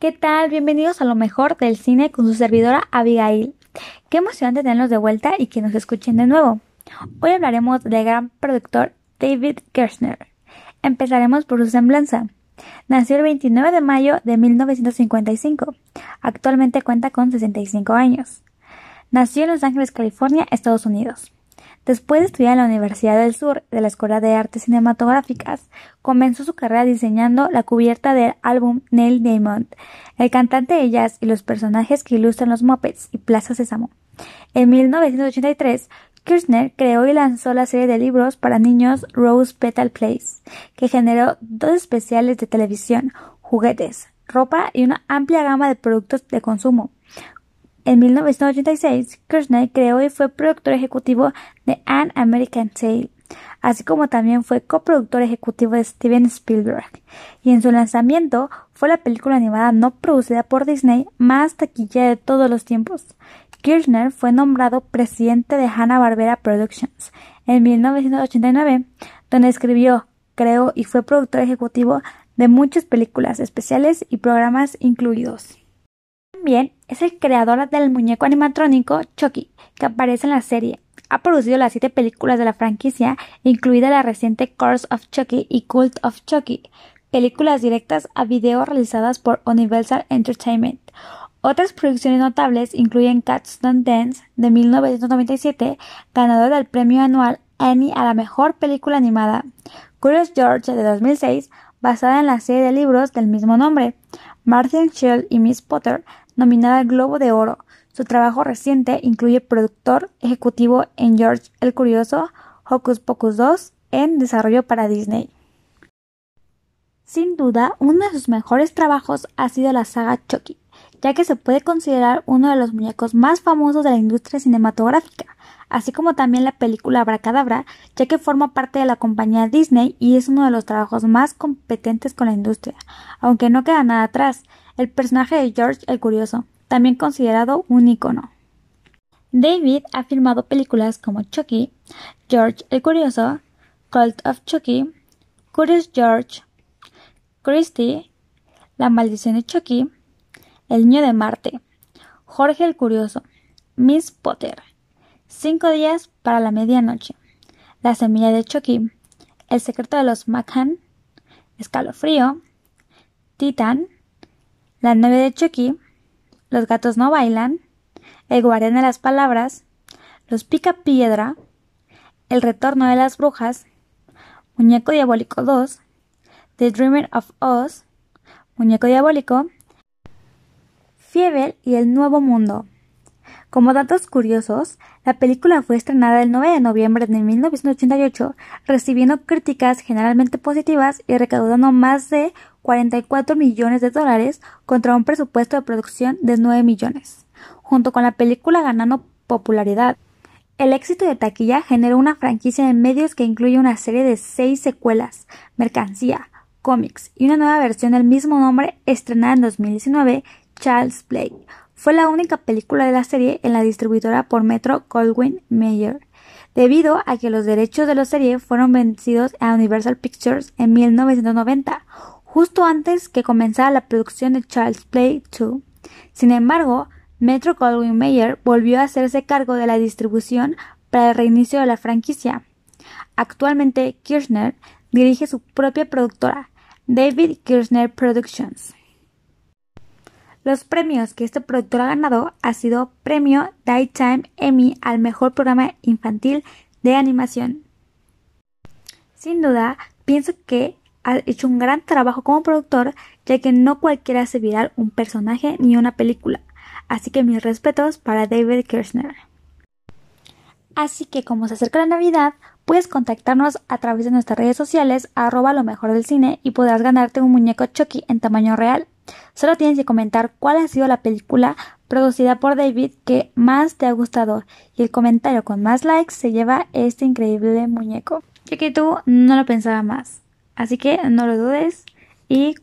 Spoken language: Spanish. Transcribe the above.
¿Qué tal? Bienvenidos a lo mejor del cine con su servidora Abigail. Qué emocionante tenerlos de vuelta y que nos escuchen de nuevo. Hoy hablaremos del gran productor David Kirshner. Empezaremos por su semblanza. Nació el 29 de mayo de 1955. Actualmente cuenta con 65 años. Nació en Los Ángeles, California, Estados Unidos. Después de estudiar en la Universidad del Sur de la Escuela de Artes Cinematográficas, comenzó su carrera diseñando la cubierta del álbum Neil Diamond, el cantante de jazz y los personajes que ilustran los Muppets y Plaza Sésamo. En 1983, Kirchner creó y lanzó la serie de libros para niños Rose Petal Place, que generó dos especiales de televisión, juguetes, ropa y una amplia gama de productos de consumo, en 1986, Kirchner creó y fue productor ejecutivo de An American Tale, así como también fue coproductor ejecutivo de Steven Spielberg, y en su lanzamiento fue la película animada no producida por Disney más taquilla de todos los tiempos. Kirchner fue nombrado presidente de Hanna-Barbera Productions en 1989, donde escribió, creó y fue productor ejecutivo de muchas películas especiales y programas incluidos. También es el creador del muñeco animatrónico Chucky, que aparece en la serie. Ha producido las siete películas de la franquicia, incluida la reciente Curse of Chucky y Cult of Chucky, películas directas a video realizadas por Universal Entertainment. Otras producciones notables incluyen Cats Don't Dance de 1997, ganador del premio anual Annie a la mejor película animada, Curious George de 2006, basada en la serie de libros del mismo nombre, Martin Shell y Miss Potter nominada al Globo de Oro. Su trabajo reciente incluye productor ejecutivo en George el Curioso, Hocus Pocus 2, en desarrollo para Disney. Sin duda, uno de sus mejores trabajos ha sido la saga Chucky, ya que se puede considerar uno de los muñecos más famosos de la industria cinematográfica, así como también la película Abracadabra, ya que forma parte de la compañía Disney y es uno de los trabajos más competentes con la industria, aunque no queda nada atrás, el personaje de George el Curioso, también considerado un icono. David ha filmado películas como Chucky, George el Curioso, Cult of Chucky, Curious George, Christie, La Maldición de Chucky, El Niño de Marte, Jorge el Curioso, Miss Potter, Cinco días para la medianoche, La Semilla de Chucky, El Secreto de los McCann, Escalofrío, Titan, la nave de Chucky, Los gatos no bailan, El guardián de las palabras, Los pica piedra, El retorno de las brujas, Muñeco diabólico 2, The Dreamer of Oz, Muñeco diabólico, Fievel y el nuevo mundo. Como datos curiosos, la película fue estrenada el 9 de noviembre de 1988, recibiendo críticas generalmente positivas y recaudando más de 44 millones de dólares contra un presupuesto de producción de 9 millones, junto con la película ganando popularidad. El éxito de taquilla generó una franquicia de medios que incluye una serie de seis secuelas, mercancía, cómics y una nueva versión del mismo nombre estrenada en 2019, Child's Play, fue la única película de la serie en la distribuidora por Metro Goldwyn Mayer, debido a que los derechos de la serie fueron vencidos a Universal Pictures en 1990, justo antes que comenzara la producción de Child's Play 2. Sin embargo, Metro Goldwyn Mayer volvió a hacerse cargo de la distribución para el reinicio de la franquicia. Actualmente, Kirchner dirige su propia productora, David Kirchner Productions. Los premios que este productor ha ganado ha sido Premio Daytime Emmy al Mejor Programa Infantil de Animación. Sin duda, pienso que ha hecho un gran trabajo como productor, ya que no cualquiera hace viral un personaje ni una película. Así que mis respetos para David Kirchner. Así que como se acerca la Navidad, puedes contactarnos a través de nuestras redes sociales arroba lo mejor del cine y podrás ganarte un muñeco Chucky en tamaño real Solo tienes que comentar cuál ha sido la película producida por David que más te ha gustado y el comentario con más likes se lleva este increíble muñeco. Ya que tú no lo pensaba más. Así que no lo dudes y